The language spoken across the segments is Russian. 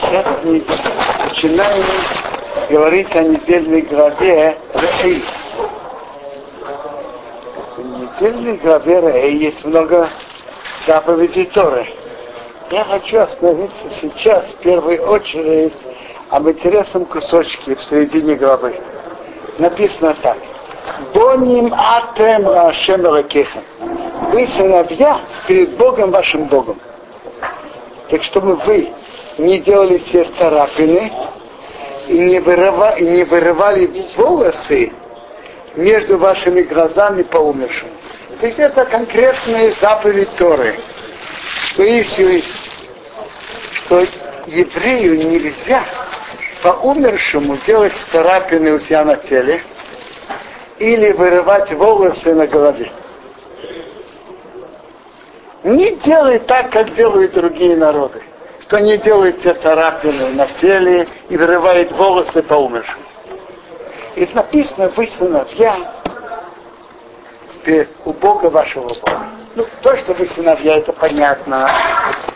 Сейчас мы начинаем говорить о недельной главе Рей. В недельной главе Рей есть много заповедей Торы. Я хочу остановиться сейчас в первую очередь об интересном кусочке в середине главы. Написано так. Боним атем Ашем Ракехем. Вы сыновья перед Богом вашим Богом. Так чтобы вы не делали себе царапины и не, вырыва, и не вырывали волосы между вашими глазами по умершему. То есть это конкретные заповедь Торы. Что если что еврею нельзя по умершему делать царапины у себя на теле или вырывать волосы на голове. Не делай так, как делают другие народы кто не делает себе царапины на теле и вырывает волосы по умершим. И написано, вы сыновья у Бога вашего Бога. Ну, то, что вы сыновья, это понятно,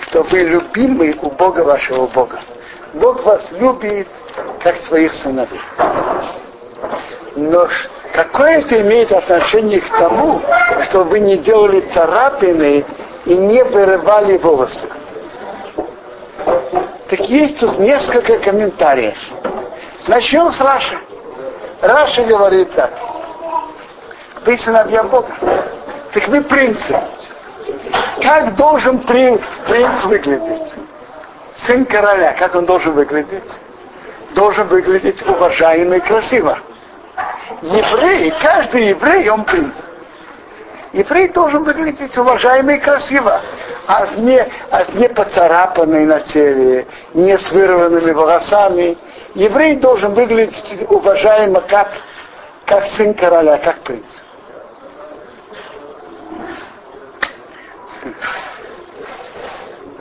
что вы любимы у Бога вашего Бога. Бог вас любит, как своих сыновей. Но какое это имеет отношение к тому, что вы не делали царапины и не вырывали волосы? Так есть тут несколько комментариев. Начнем с Раши. Раша говорит так. Вы сыновья Бога. Так вы принцы. Как должен принц выглядеть? Сын короля, как он должен выглядеть? Должен выглядеть уважаемо и красиво. Еврей, каждый еврей, он принц. Еврей должен выглядеть уважаемо и красиво а не, а не поцарапанный на теле, не с вырванными волосами. Еврей должен выглядеть уважаемо как, как сын короля, как принц.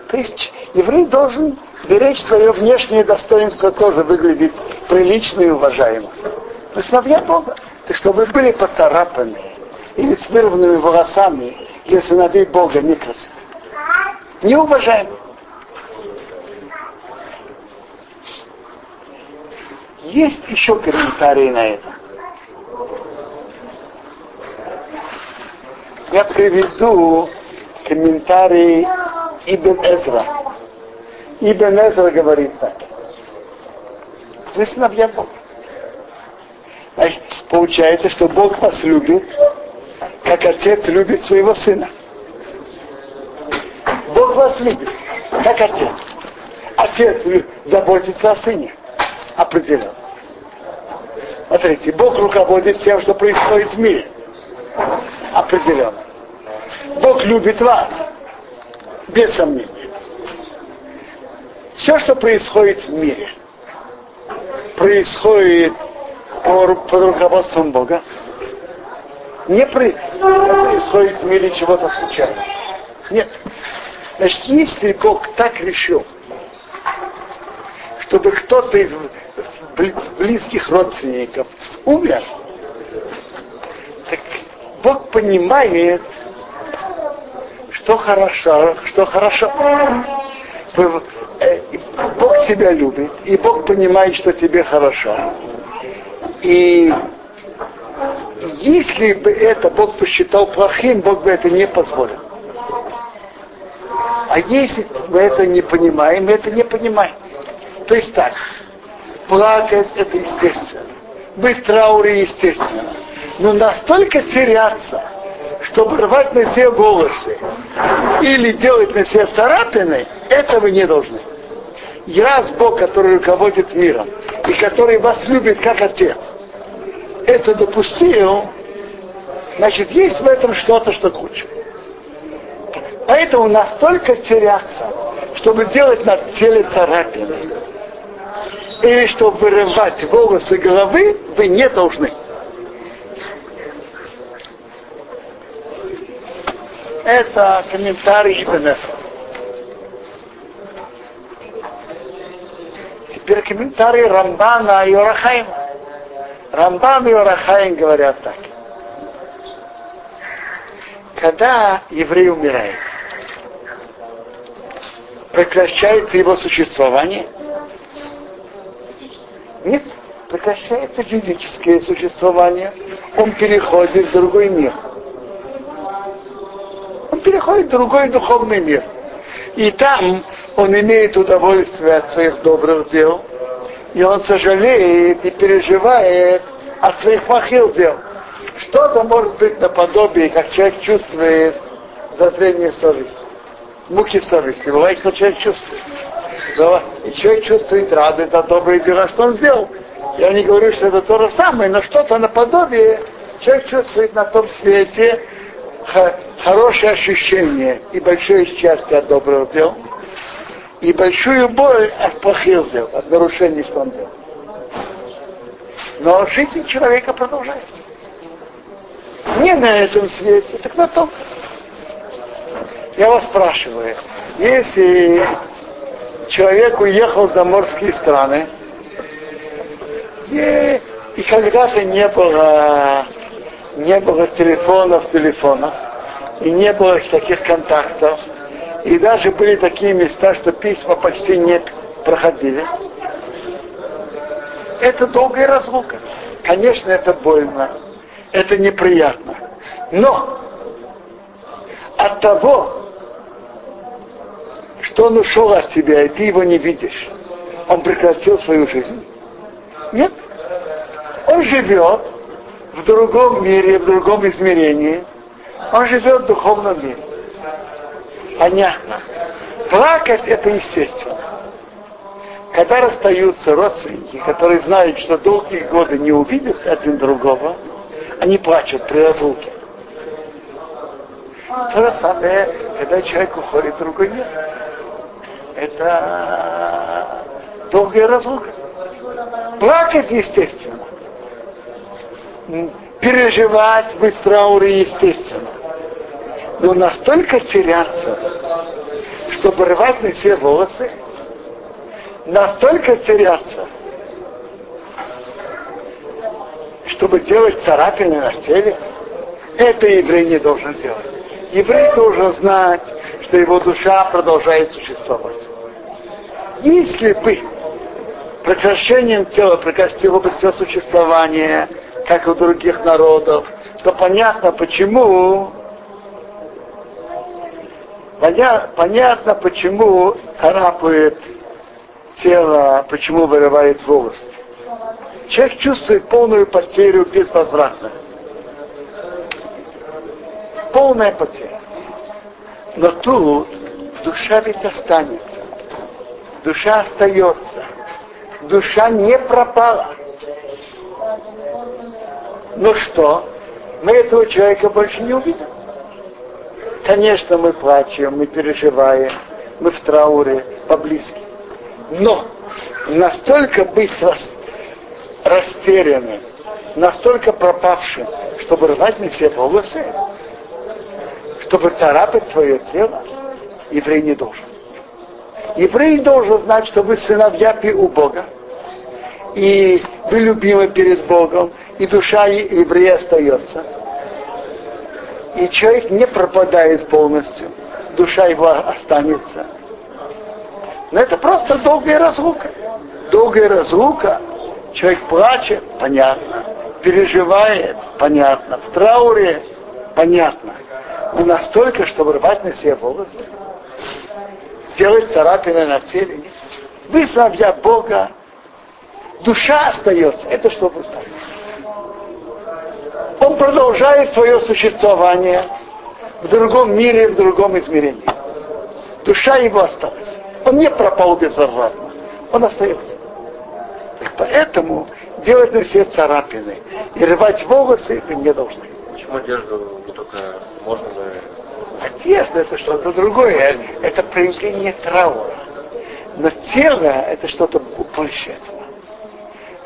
То есть еврей должен беречь свое внешнее достоинство, тоже выглядеть прилично и уважаемо. Сыновья Бога. Чтобы были поцарапаны или с вырванными волосами, для сыновей Бога не уважаем. Есть еще комментарии на это. Я приведу комментарий Ибн Эзра. Ибн Эзра говорит так. Вы сыновья Бога. Значит, получается, что Бог вас любит, как отец любит своего сына. Бог вас любит, как отец. Отец заботится о сыне. Определенно. Смотрите, Бог руководит тем, что происходит в мире. Определенно. Бог любит вас. Без сомнения. Все, что происходит в мире, происходит под руководством Бога. Не, происходит в мире чего-то случайного. Нет. Значит, если Бог так решил, чтобы кто-то из близких родственников умер, так Бог понимает, что хорошо, что хорошо. Э, Бог тебя любит, и Бог понимает, что тебе хорошо. И если бы это Бог посчитал плохим, Бог бы это не позволил. А если мы это не понимаем, мы это не понимаем. То есть так, плакать это естественно, быть в трауре естественно. Но настолько теряться, чтобы рвать на себе волосы или делать на себе царапины, этого не должны. И раз Бог, который руководит миром, и который вас любит как отец, это допустил, значит, есть в этом что-то, что круче. Поэтому настолько теряться, чтобы делать на теле царапины, и чтобы вырывать волосы головы, вы не должны. Это комментарий Ибн Теперь комментарий Рамбана и Орахайма. Рамбан и Орахайм говорят так. Когда еврей умирает, прекращается его существование? Нет, прекращается физическое существование. Он переходит в другой мир. Он переходит в другой духовный мир. И там он имеет удовольствие от своих добрых дел, и он сожалеет и переживает от своих плохих дел. Что-то может быть наподобие, как человек чувствует зазрение совести, муки совести. Бывает, что человек чувствует. И человек чувствует радость за добрые дела, что он сделал. Я не говорю, что это то же самое, но что-то наподобие человек чувствует на том свете хорошее ощущение и большое счастье от добрых дел, и большую боль от плохих дел, от нарушений, что он делал. Но жизнь человека продолжается. Не на этом свете, так на том. Я вас спрашиваю, если человек уехал в заморские страны, и, и когда-то не было, не было телефонов, телефонов, и не было таких контактов, и даже были такие места, что письма почти не проходили. Это долгая разлука. Конечно, это больно, это неприятно. Но от того, что он ушел от тебя, и ты его не видишь, он прекратил свою жизнь? Нет. Он живет в другом мире, в другом измерении. Он живет в духовном мире. Понятно. Плакать это естественно. Когда расстаются родственники, которые знают, что долгие годы не увидят один другого, они плачут при разлуке. То же самое, когда человек уходит в другой мир. Это долгая разлука. Плакать, естественно. Переживать трауре, естественно. Но настолько теряться, чтобы рвать на себе волосы, настолько теряться, чтобы делать царапины на теле, это еврей не должен делать. Еврей должен знать, что его душа продолжает существовать. Если бы прекращением тела прекратило бы все существование, как у других народов, то понятно, почему Поня, понятно, почему царапает тело, почему вырывает волосы. Человек чувствует полную потерю безвозвратно. Полная потеря. Но тут душа ведь останется. Душа остается. Душа не пропала. Ну что? Мы этого человека больше не увидим. Конечно, мы плачем, мы переживаем, мы в трауре по-близки. Но настолько быть рас, растерянным, настолько пропавшим, чтобы рвать на все волосы, чтобы царапать свое тело, еврей не должен. Еврей должен знать, что вы сыновья у Бога, и вы любимы перед Богом, и душа еврея остается и человек не пропадает полностью, душа его останется. Но это просто долгая разлука. Долгая разлука, человек плачет, понятно, переживает, понятно, в трауре, понятно. Но настолько, чтобы рвать на себе волосы, делать царапины на теле. Вы сыновья Бога, душа остается. Это что вы? Он продолжает свое существование в другом мире, в другом измерении. Душа его осталась. Он не пропал безвозвратно. Он остается. Так поэтому делать на себе царапины и рвать волосы вы не должны. Почему одежду не только можно, но Одежда это что-то другое. Это проявление траура. Но тело это что-то больше этого.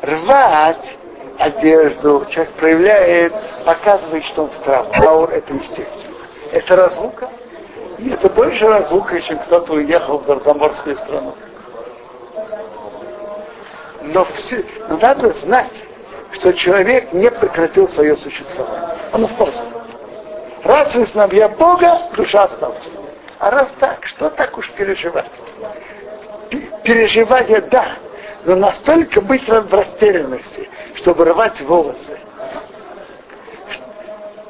Рвать одежду, человек проявляет, показывает, что он в травме. Траур это естественно. Это разлука. И это больше разлука, чем кто-то уехал в Заморскую страну. Но, все, но надо знать, что человек не прекратил свое существование. Он остался. Раз вы сыновья Бога, душа осталась. А раз так, что так уж переживать? Переживать, да, но настолько быть в растерянности, чтобы рвать волосы,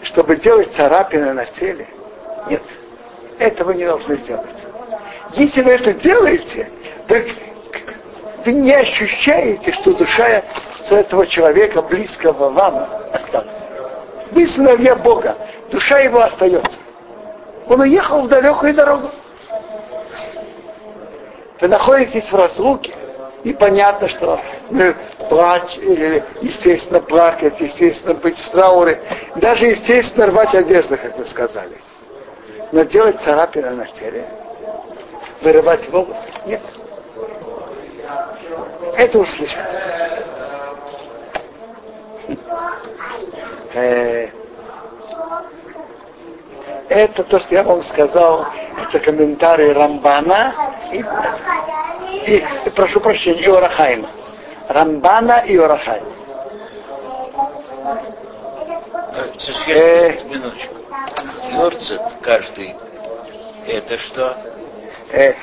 чтобы делать царапины на теле. Нет, этого не должны делать. Если вы это делаете, так вы не ощущаете, что душа этого человека, близкого вам, осталась. Вы сыновья Бога, душа его остается. Он уехал в далекую дорогу. Вы находитесь в разлуке, и понятно, что ну, плач, естественно, плакать, естественно, быть в трауре, даже, естественно, рвать одежду, как вы сказали. Но делать царапины на теле, вырывать волосы, нет. Это уж слишком. Э, это то, что я вам сказал, это комментарий Рамбана и, и, и прошу прощения, и Орахайма. Рамбана и Орахайма. Э, минуточку. Йорцет каждый. Это что? Э,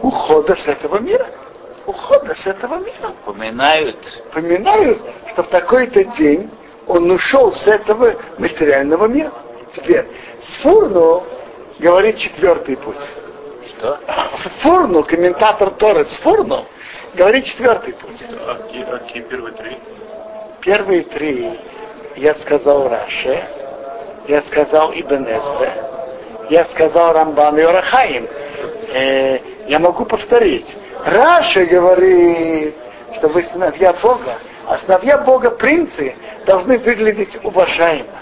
ухода с этого мира. Ухода с этого мира. Упоминают. Упоминают, что в такой-то день он ушел с этого материального мира. Теперь, с Фурну говорит четвертый путь. Что? С Фурну, комментатор Торы, с Фурну говорит четвертый путь. А какие, а какие первые три? Первые три я сказал Раше, я сказал Ибн Эзре, я сказал Рамбан и Орахаим. Э, я могу повторить. Раша говорит, что вы сыновья Бога, а сыновья Бога принцы должны выглядеть уважаемо,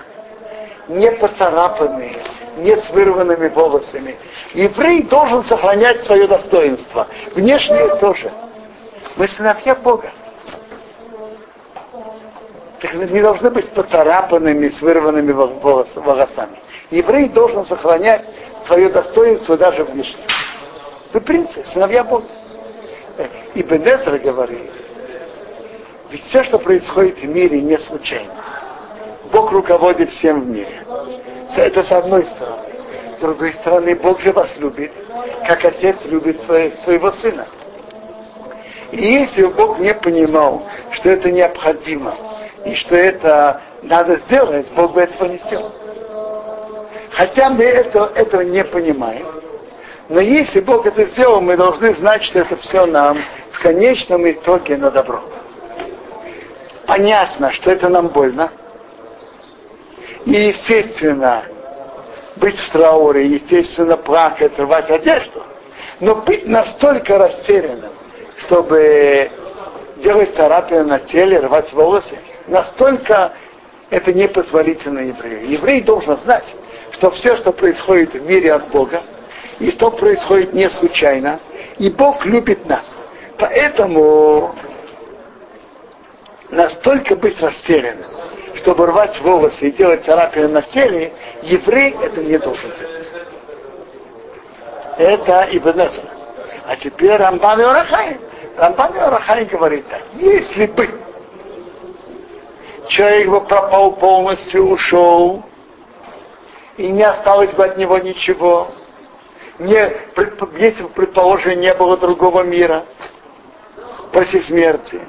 не поцарапанные, не с вырванными волосами. Еврей должен сохранять свое достоинство. Внешне тоже. Мы сыновья Бога. Так не должны быть поцарапанными, с вырванными волосами. Еврей должен сохранять свое достоинство даже внешне. Вы принцы, сыновья Бога. И Бенезра говорит, ведь все, что происходит в мире, не случайно. Бог руководит всем в мире. Это с одной стороны. С другой стороны, Бог же вас любит, как отец любит своего сына. И если Бог не понимал, что это необходимо, и что это надо сделать, Бог бы этого не сделал. Хотя мы это, этого не понимаем, но если Бог это сделал, мы должны знать, что это все нам в конечном итоге на добро. Понятно, что это нам больно. И, естественно, быть в трауре, естественно, плакать, рвать одежду. Но быть настолько растерянным, чтобы делать царапины на теле, рвать волосы, настолько это непозволительно еврею. Еврей должен знать, что все, что происходит в мире от Бога, и что происходит не случайно, и Бог любит нас. Поэтому настолько быть растерянным, чтобы рвать волосы и делать царапины на теле, еврей это не должен делать. Это Ибн А теперь Рамбан и Орахай. Рамбан и Орахай говорит так. Если бы человек бы пропал полностью, ушел, и не осталось бы от него ничего, не, если бы, предположим, не было другого мира после смерти,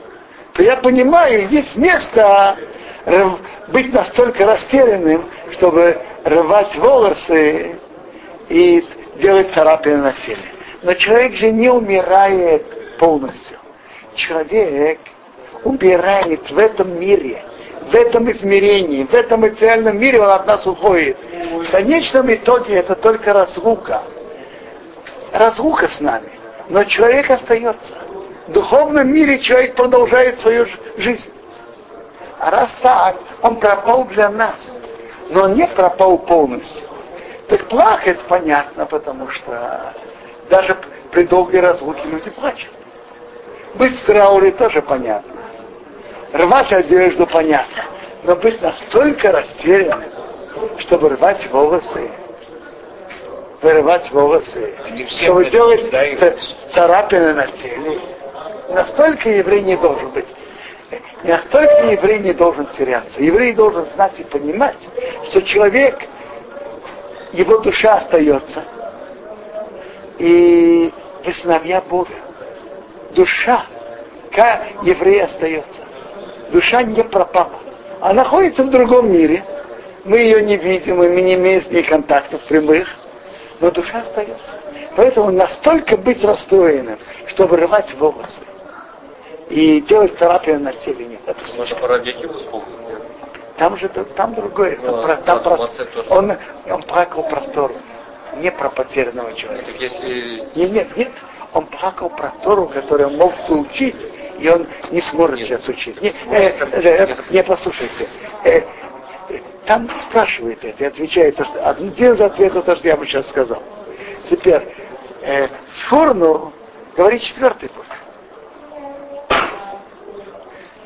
то я понимаю, есть место быть настолько растерянным, чтобы рвать волосы и делать царапины на теле. Но человек же не умирает полностью. Человек умирает в этом мире, в этом измерении, в этом материальном мире он от нас уходит. В конечном итоге это только разлука. Разлука с нами. Но человек остается. В духовном мире человек продолжает свою жизнь. А раз так, он пропал для нас. Но он не пропал полностью. Так плакать понятно, потому что даже при долгой разлуке люди плачут. Быть в трауре тоже понятно. Рвать одежду понятно. Но быть настолько растерянным, чтобы рвать волосы, вырывать волосы, чтобы делать царапины на теле, настолько еврей не должен быть. Настолько еврей не должен теряться. Еврей должен знать и понимать, что человек, его душа остается. И вы сыновья Бога. Душа, как еврей остается. Душа не пропала. Она находится в другом мире. Мы ее не видим, и мы не имеем с ней контактов прямых. Но душа остается. Поэтому настолько быть расстроенным, чтобы рвать волосы и делать терапию на теле нет. Это все. Можно про Якиву вспомнить. Там же там другое. Там, Ну, про, там про- он, он плакал про Тору, не про потерянного человека. Так если Нет, нет, нет. Он плакал про Тору, которую он мог бы учить, и он не сможет сейчас учить. Не, э, э, э, не послушайте. Э, там спрашивает это и отвечает, то, что, один из ответов то, что я бы сейчас сказал. Теперь, э, Сфорну говорит четвертый путь.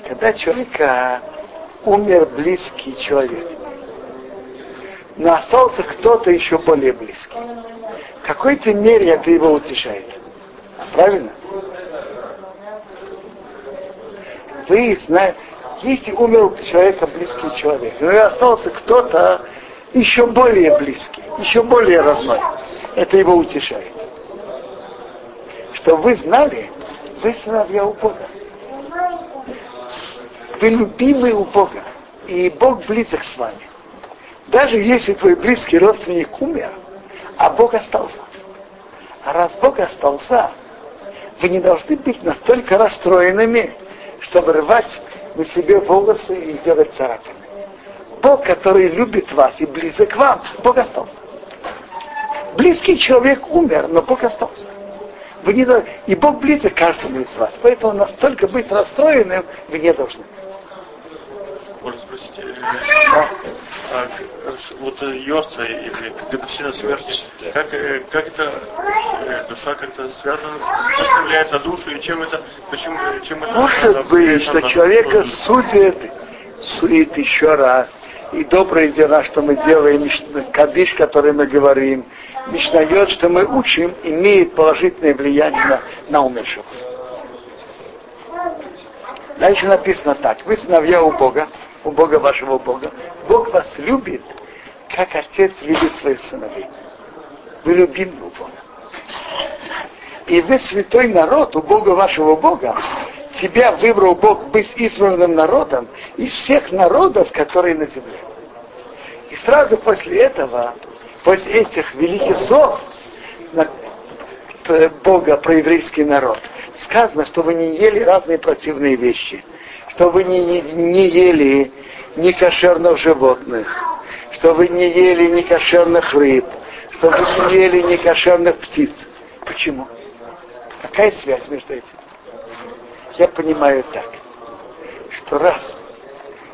Когда человека умер близкий человек, но остался кто-то еще более близкий. В какой-то мере это его утешает. Правильно? Вы знаете, если умер у человека близкий человек, но остался кто-то еще более близкий, еще более родной, это его утешает. Что вы знали, вы сыновья у Бога. Вы любимы у Бога, и Бог близок с вами. Даже если твой близкий родственник умер, а Бог остался. А раз Бог остался, вы не должны быть настолько расстроенными, чтобы рвать на себе волосы и делать царапины. Бог, который любит вас и близок к вам, Бог остался. Близкий человек умер, но Бог остался. Вы не И Бог близок каждому из вас. Поэтому настолько быть расстроенным вы не должны. Можно спросить, э, а, э, вот э, Йорца или годовщина смерти, как, как это душа как-то связана, как влияет на душу и чем это, почему, чем это Может быть, что человека судит, судит еще раз. И добрые дела, что мы делаем, кадиш, который мы говорим, Мишнает, что мы учим, имеет положительное влияние на, на умершего. Дальше написано так. Вы сыновья у Бога, у Бога вашего Бога. Бог вас любит, как отец любит своих сыновей. Вы любимы у Бога. И вы святой народ у Бога вашего Бога. Тебя выбрал Бог быть избранным народом из всех народов, которые на земле. И сразу после этого, после этих великих слов т- Бога про еврейский народ, сказано, что вы не ели разные противные вещи, что вы не, не- не ели некошерных животных, что вы не ели некошерных рыб, что вы не ели некошерных птиц. Почему? Какая связь между этим? Я понимаю так, что раз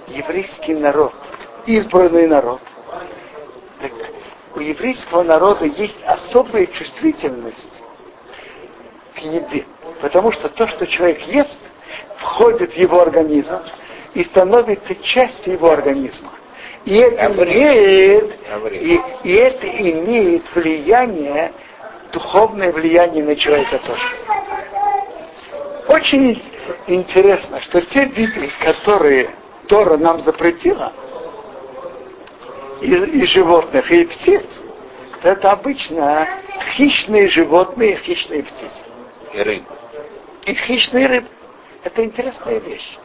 еврейский народ, избранный народ, так у еврейского народа есть особая чувствительность к еде. Потому что то, что человек ест, входит в его организм и становится частью его организма. И это имеет, и, и это имеет влияние, духовное влияние на человека тоже. Очень интересно, что те виды, которые Тора нам запретила, и, и животных, и птиц, это обычно хищные животные, хищные птицы. И рыб. И хищные рыбы. Это интересная вещь.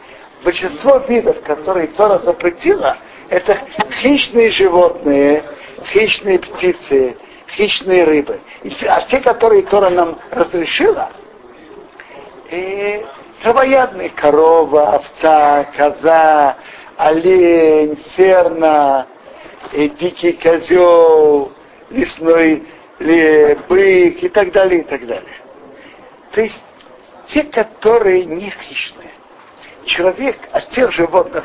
Большинство видов, которые Тора запретила, это хищные животные, хищные птицы, хищные рыбы. А те, которые Тора нам разрешила, и травоядные корова, овца, коза, олень, серна, и дикий козел, лесной ли- бык и так далее, и так далее. То есть те, которые не хищные. Человек от тех животных,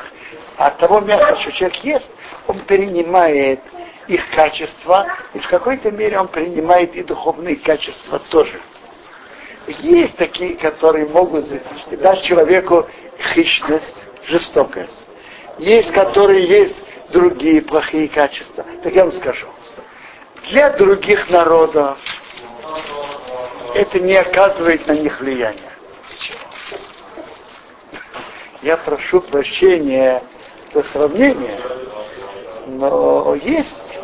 от того мяса, что человек ест, он перенимает их качества, и в какой-то мере он принимает и духовные качества тоже. Есть такие, которые могут дать человеку хищность, жестокость. Есть, которые есть другие плохие качества. Так я вам скажу. Для других народов это не оказывает на них влияния. Я прошу прощения за сравнение, но есть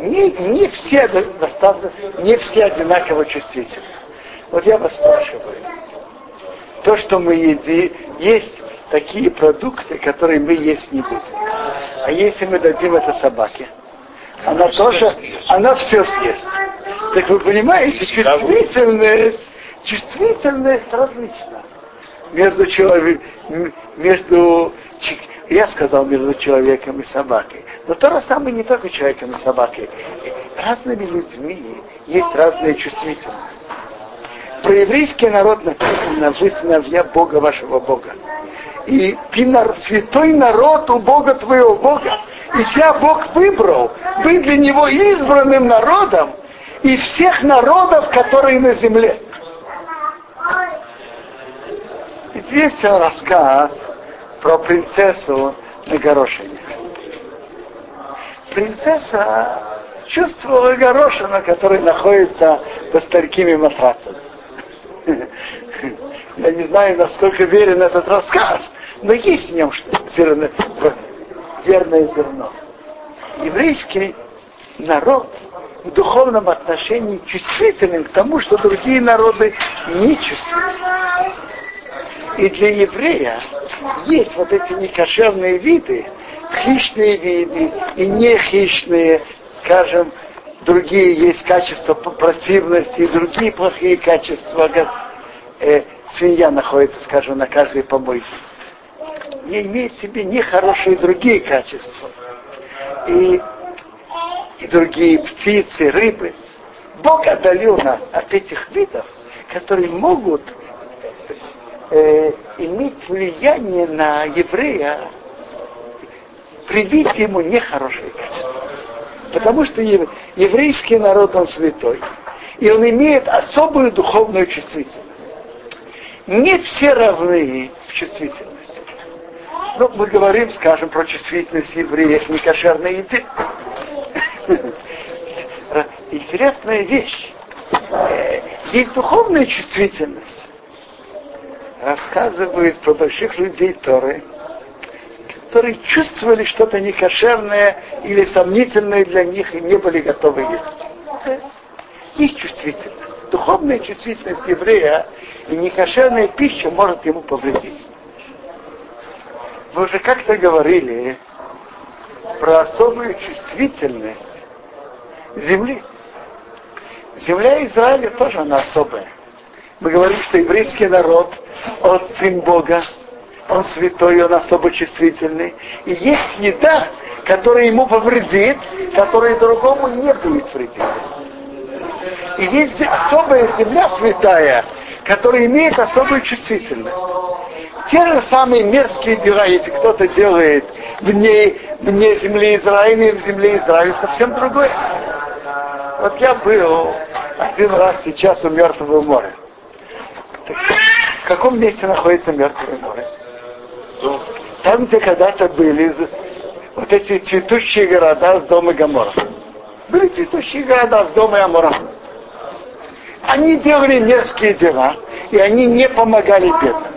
не, не все достаточно, не все одинаково чувствительны. Вот я вас спрашиваю, то, что мы едим, есть такие продукты, которые мы есть не будем. А если мы дадим это собаке, она тоже, она все съест. Так вы понимаете, чувствительность, чувствительность различна. Между человеком, между, я сказал, между человеком и собакой. Но то же самое не только человеком и собакой. Разными людьми есть разные чувствительности. Про еврейский народ написано, вы сыновья Бога вашего Бога. И ты святой народ у Бога твоего Бога. И тебя Бог выбрал быть для него избранным народом и всех народов, которые на земле. Здесь рассказ про принцессу на горошине. Принцесса чувствовала горошину, который находится под старикими матрацами. Я не знаю, насколько верен этот рассказ, но есть в нем зерно, верное зерно. Еврейский народ в духовном отношении чувствителен к тому, что другие народы не чувствуют. И для еврея есть вот эти некошерные виды, хищные виды и нехищные, скажем, другие есть качества противности, и другие плохие качества. Э, свинья находится, скажем, на каждой помойке. Не имеет в себе нехорошие другие качества. И, и другие птицы, рыбы. Бог отдалил нас от этих видов, которые могут э, иметь влияние на еврея, привить ему нехорошие качества. Потому что еврейский народ, он святой. И он имеет особую духовную чувствительность. Не все равны в чувствительности. Ну, мы говорим, скажем, про чувствительность евреев некошерной еде. Интересная вещь. Э, есть духовная чувствительность. Рассказывают про больших людей Торы, которые чувствовали что-то некошерное или сомнительное для них и не были готовы есть. Есть чувствительность. Духовная чувствительность еврея и некошерная пища может ему повредить. Мы уже как-то говорили про особую чувствительность земли. Земля Израиля тоже она особая. Мы говорим, что еврейский народ, он сын Бога, он святой, он особо чувствительный. И есть еда, которая ему повредит, которая другому не будет вредить. И есть особая земля святая, которая имеет особую чувствительность. Те же самые мерзкие дела, если кто-то делает вне, вне земли Израиля в земле Израиля, совсем другое. Вот я был один раз сейчас у Мертвого моря. В каком месте находится Мертвое море? Там, где когда-то были вот эти цветущие города с дома Гамора. Были цветущие города с дома Амора. Они делали мерзкие дела, и они не помогали бедным.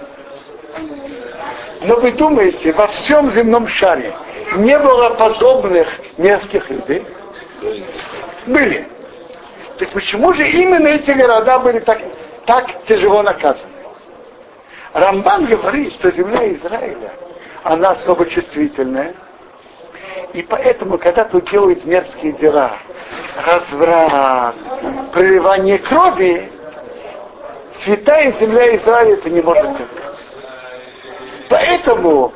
Но вы думаете, во всем земном шаре не было подобных мерзких людей? Были. Так почему же именно эти города были так, так тяжело наказаны? Рамбан говорит, что земля Израиля, она особо чувствительная. И поэтому, когда тут делают мерзкие дела, разврат, проливание крови, святая земля Израиля это не может терпеть. Поэтому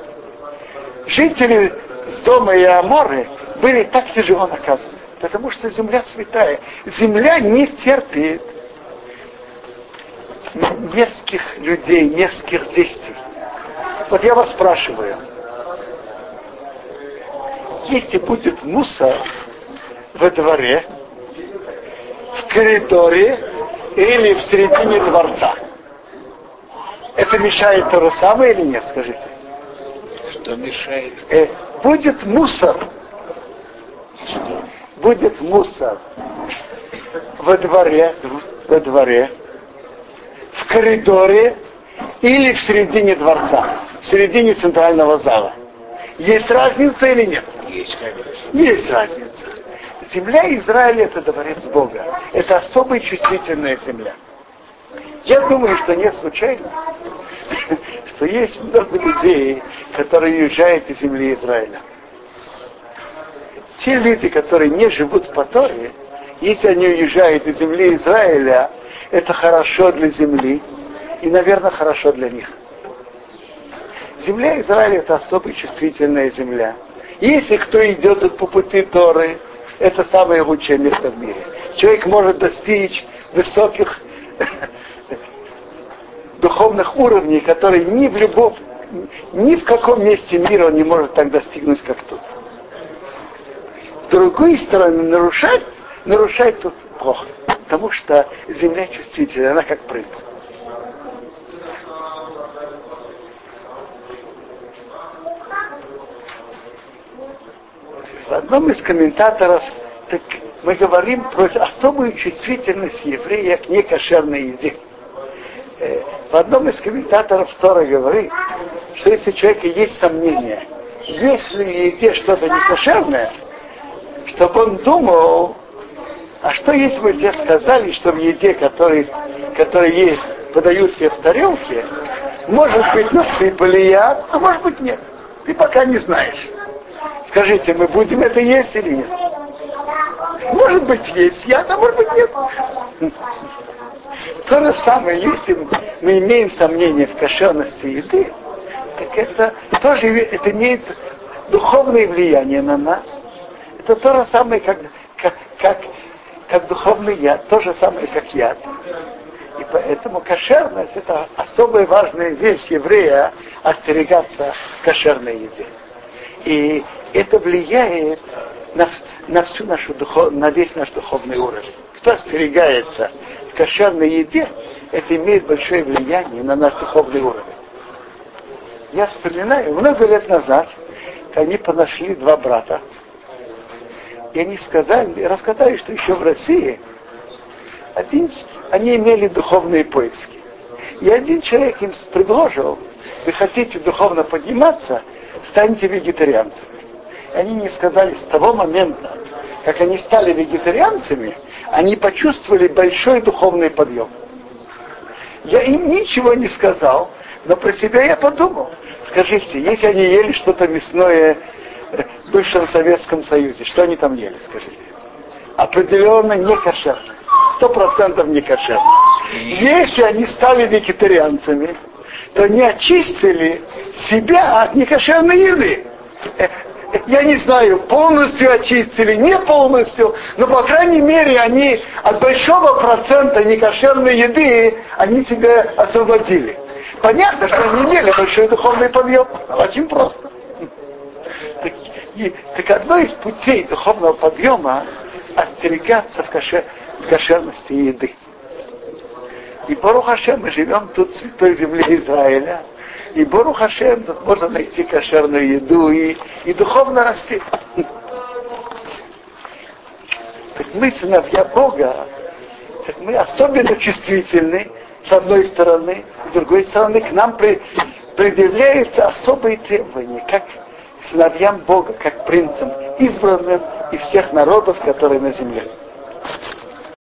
жители с дома и Аморы были так тяжело наказаны. Потому что земля святая. Земля не терпит мерзких людей, мерзких действий. Вот я вас спрашиваю, если будет мусор во дворе, в коридоре или в середине дворца, это мешает то же самое или нет, скажите? Что мешает? Э, будет мусор. Что? Будет мусор во дворе, во дворе, в коридоре или в середине дворца, в середине центрального зала. Есть разница или нет? Есть, конечно. Есть разница. земля Израиля это дворец Бога. Это особая чувствительная земля. Я думаю, что не случайно, что есть много людей, которые уезжают из земли Израиля. Те люди, которые не живут по Торе, если они уезжают из земли Израиля, это хорошо для земли и, наверное, хорошо для них. Земля Израиля это особо чувствительная земля. Если кто идет по пути Торы, это самое лучшее место в мире. Человек может достичь высоких духовных уровней, которые ни в любом, ни в каком месте мира он не может так достигнуть, как тут. С другой стороны, нарушать, нарушать тут плохо, потому что земля чувствительная, она как принцип. В одном из комментаторов так мы говорим про особую чувствительность еврея к некошерной еде. Э, в одном из комментаторов Тора говорит, что если у человека есть сомнения, если в еде что-то некошерное, чтобы он думал, а что если бы тебе сказали, что в еде, который, который есть, подают тебе в тарелке, может быть насыпали яд, а может быть нет. Ты пока не знаешь. Скажите, мы будем это есть или нет? Может быть, есть яд, а может быть, нет. То же самое, если мы имеем сомнения в кошерности еды, так это тоже это имеет духовное влияние на нас. Это то же самое, как, как, как, как духовный яд, то же самое, как яд. И поэтому кошерность это особая важная вещь еврея остерегаться кошерной еде. И это влияет на, на всю нашу духов, на весь наш духовный уровень. Кто остерегается в кошерной еде, это имеет большое влияние на наш духовный уровень. Я вспоминаю, много лет назад они понашли два брата, и они сказали, рассказали, что еще в России один, они имели духовные поиски. И один человек им предложил, вы хотите духовно подниматься, станьте вегетарианцами они не сказали с того момента, как они стали вегетарианцами, они почувствовали большой духовный подъем. Я им ничего не сказал, но про себя я подумал. Скажите, если они ели что-то мясное в бывшем Советском Союзе, что они там ели, скажите? Определенно не кошерно. Сто процентов не кошерно. Если они стали вегетарианцами, то они очистили себя от некошерной еды я не знаю, полностью очистили, не полностью, но, по крайней мере, они от большого процента некошерной еды, они себя освободили. Понятно, что они имели большой духовный подъем. Очень просто. Так, и, так одно из путей духовного подъема остерегаться в, кошер, в кошерности еды. И Барух Хашем, мы живем тут в святой земле Израиля, и Бору Хашем тут можно найти кошерную еду и, и духовно расти. Так мы, сыновья Бога, так мы особенно чувствительны, с одной стороны, с другой стороны, к нам при, предъявляются особые требования, как сыновьям Бога, как принцам, избранным из всех народов, которые на земле.